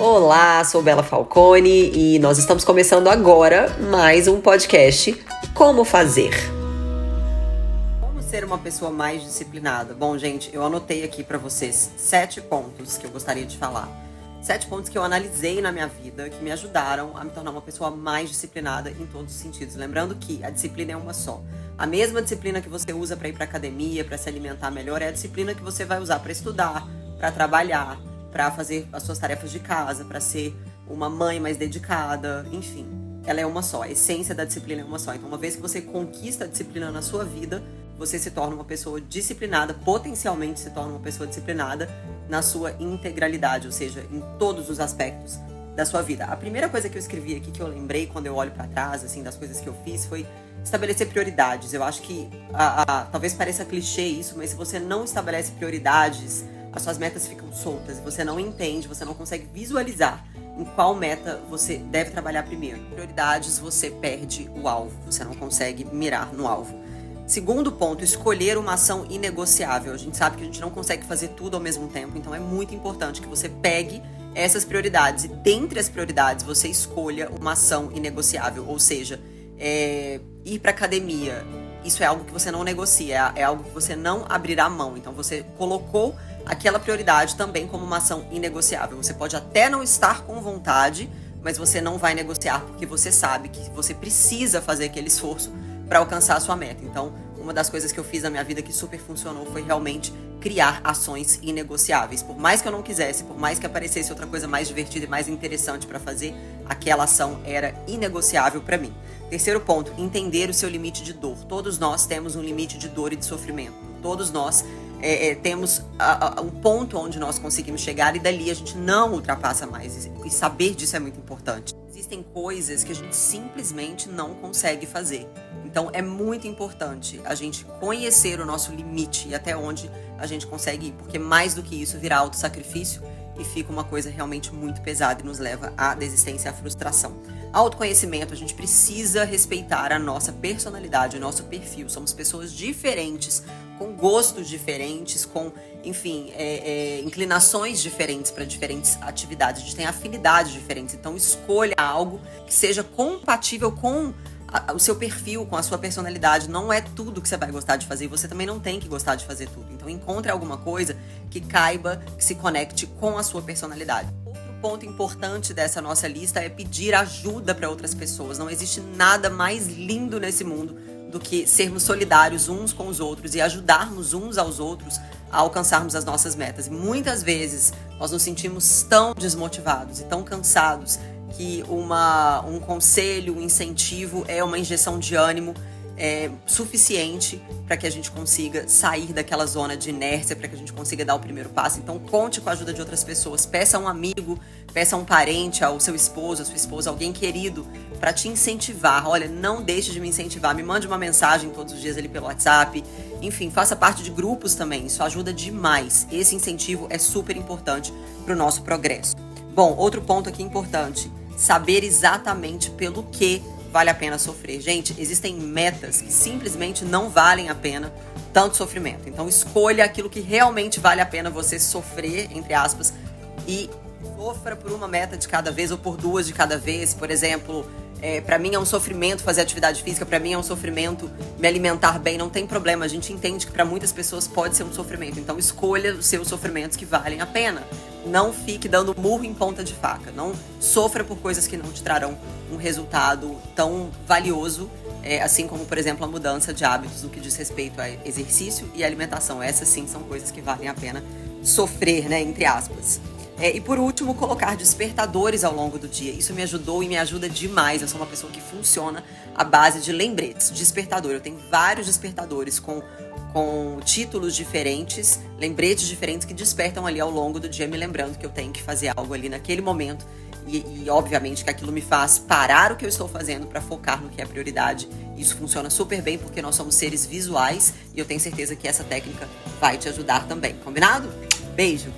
Olá, sou Bela Falcone e nós estamos começando agora mais um podcast Como Fazer. Como ser uma pessoa mais disciplinada? Bom, gente, eu anotei aqui para vocês sete pontos que eu gostaria de falar. Sete pontos que eu analisei na minha vida que me ajudaram a me tornar uma pessoa mais disciplinada em todos os sentidos. Lembrando que a disciplina é uma só. A mesma disciplina que você usa para ir para academia, para se alimentar melhor, é a disciplina que você vai usar para estudar, para trabalhar, para fazer as suas tarefas de casa, para ser uma mãe mais dedicada, enfim. Ela é uma só, a essência da disciplina é uma só. Então, uma vez que você conquista a disciplina na sua vida, você se torna uma pessoa disciplinada, potencialmente se torna uma pessoa disciplinada na sua integralidade, ou seja, em todos os aspectos da sua vida. A primeira coisa que eu escrevi aqui que eu lembrei quando eu olho para trás, assim, das coisas que eu fiz foi estabelecer prioridades. Eu acho que a, a, talvez pareça clichê isso, mas se você não estabelece prioridades, as suas metas ficam soltas você não entende, você não consegue visualizar em qual meta você deve trabalhar primeiro. Prioridades, você perde o alvo, você não consegue mirar no alvo. Segundo ponto, escolher uma ação inegociável. A gente sabe que a gente não consegue fazer tudo ao mesmo tempo, então é muito importante que você pegue essas prioridades e dentre as prioridades você escolha uma ação inegociável, ou seja, é, ir para academia. Isso é algo que você não negocia, é, é algo que você não abrirá mão. Então você colocou aquela prioridade também como uma ação inegociável. Você pode até não estar com vontade, mas você não vai negociar porque você sabe que você precisa fazer aquele esforço para alcançar a sua meta. Então, uma das coisas que eu fiz na minha vida que super funcionou foi realmente criar ações inegociáveis. Por mais que eu não quisesse, por mais que aparecesse outra coisa mais divertida e mais interessante para fazer, aquela ação era inegociável para mim. Terceiro ponto, entender o seu limite de dor. Todos nós temos um limite de dor e de sofrimento. Todos nós é, é, temos a, a, um ponto onde nós conseguimos chegar e dali a gente não ultrapassa mais. E, e saber disso é muito importante. Existem coisas que a gente simplesmente não consegue fazer. Então é muito importante a gente conhecer o nosso limite e até onde a gente consegue ir, porque mais do que isso virá autossacrifício e fica uma coisa realmente muito pesada e nos leva à desistência e à frustração. Autoconhecimento, a gente precisa respeitar a nossa personalidade, o nosso perfil. Somos pessoas diferentes, com gostos diferentes, com, enfim, é, é, inclinações diferentes para diferentes atividades. A gente tem afinidades diferentes. Então, escolha algo que seja compatível com o seu perfil, com a sua personalidade. Não é tudo que você vai gostar de fazer. E você também não tem que gostar de fazer tudo. Então, encontre alguma coisa que caiba, que se conecte com a sua personalidade ponto importante dessa nossa lista é pedir ajuda para outras pessoas. Não existe nada mais lindo nesse mundo do que sermos solidários uns com os outros e ajudarmos uns aos outros a alcançarmos as nossas metas. E muitas vezes nós nos sentimos tão desmotivados e tão cansados que uma, um conselho, um incentivo é uma injeção de ânimo é, suficiente para que a gente consiga sair daquela zona de inércia, para que a gente consiga dar o primeiro passo. Então, conte com a ajuda de outras pessoas. Peça a um amigo, peça a um parente, ao seu esposo, a sua esposa, alguém querido, para te incentivar. Olha, não deixe de me incentivar. Me mande uma mensagem todos os dias ali pelo WhatsApp. Enfim, faça parte de grupos também. Isso ajuda demais. Esse incentivo é super importante para o nosso progresso. Bom, outro ponto aqui importante: saber exatamente pelo que vale a pena sofrer. Gente, existem metas que simplesmente não valem a pena tanto sofrimento. Então escolha aquilo que realmente vale a pena você sofrer, entre aspas, e sofra por uma meta de cada vez ou por duas de cada vez. Por exemplo, é, para mim é um sofrimento fazer atividade física, para mim é um sofrimento me alimentar bem, não tem problema. A gente entende que para muitas pessoas pode ser um sofrimento. Então escolha os seus sofrimentos que valem a pena. Não fique dando murro em ponta de faca. Não sofra por coisas que não te trarão um resultado tão valioso, é, assim como, por exemplo, a mudança de hábitos no que diz respeito a exercício e alimentação. Essas sim são coisas que valem a pena sofrer, né, entre aspas. É, e por último, colocar despertadores ao longo do dia. Isso me ajudou e me ajuda demais. Eu sou uma pessoa que funciona à base de lembretes, despertador. Eu tenho vários despertadores com, com títulos diferentes, lembretes diferentes que despertam ali ao longo do dia, me lembrando que eu tenho que fazer algo ali naquele momento. E, e obviamente que aquilo me faz parar o que eu estou fazendo para focar no que é prioridade. Isso funciona super bem porque nós somos seres visuais e eu tenho certeza que essa técnica vai te ajudar também. Combinado? Beijo!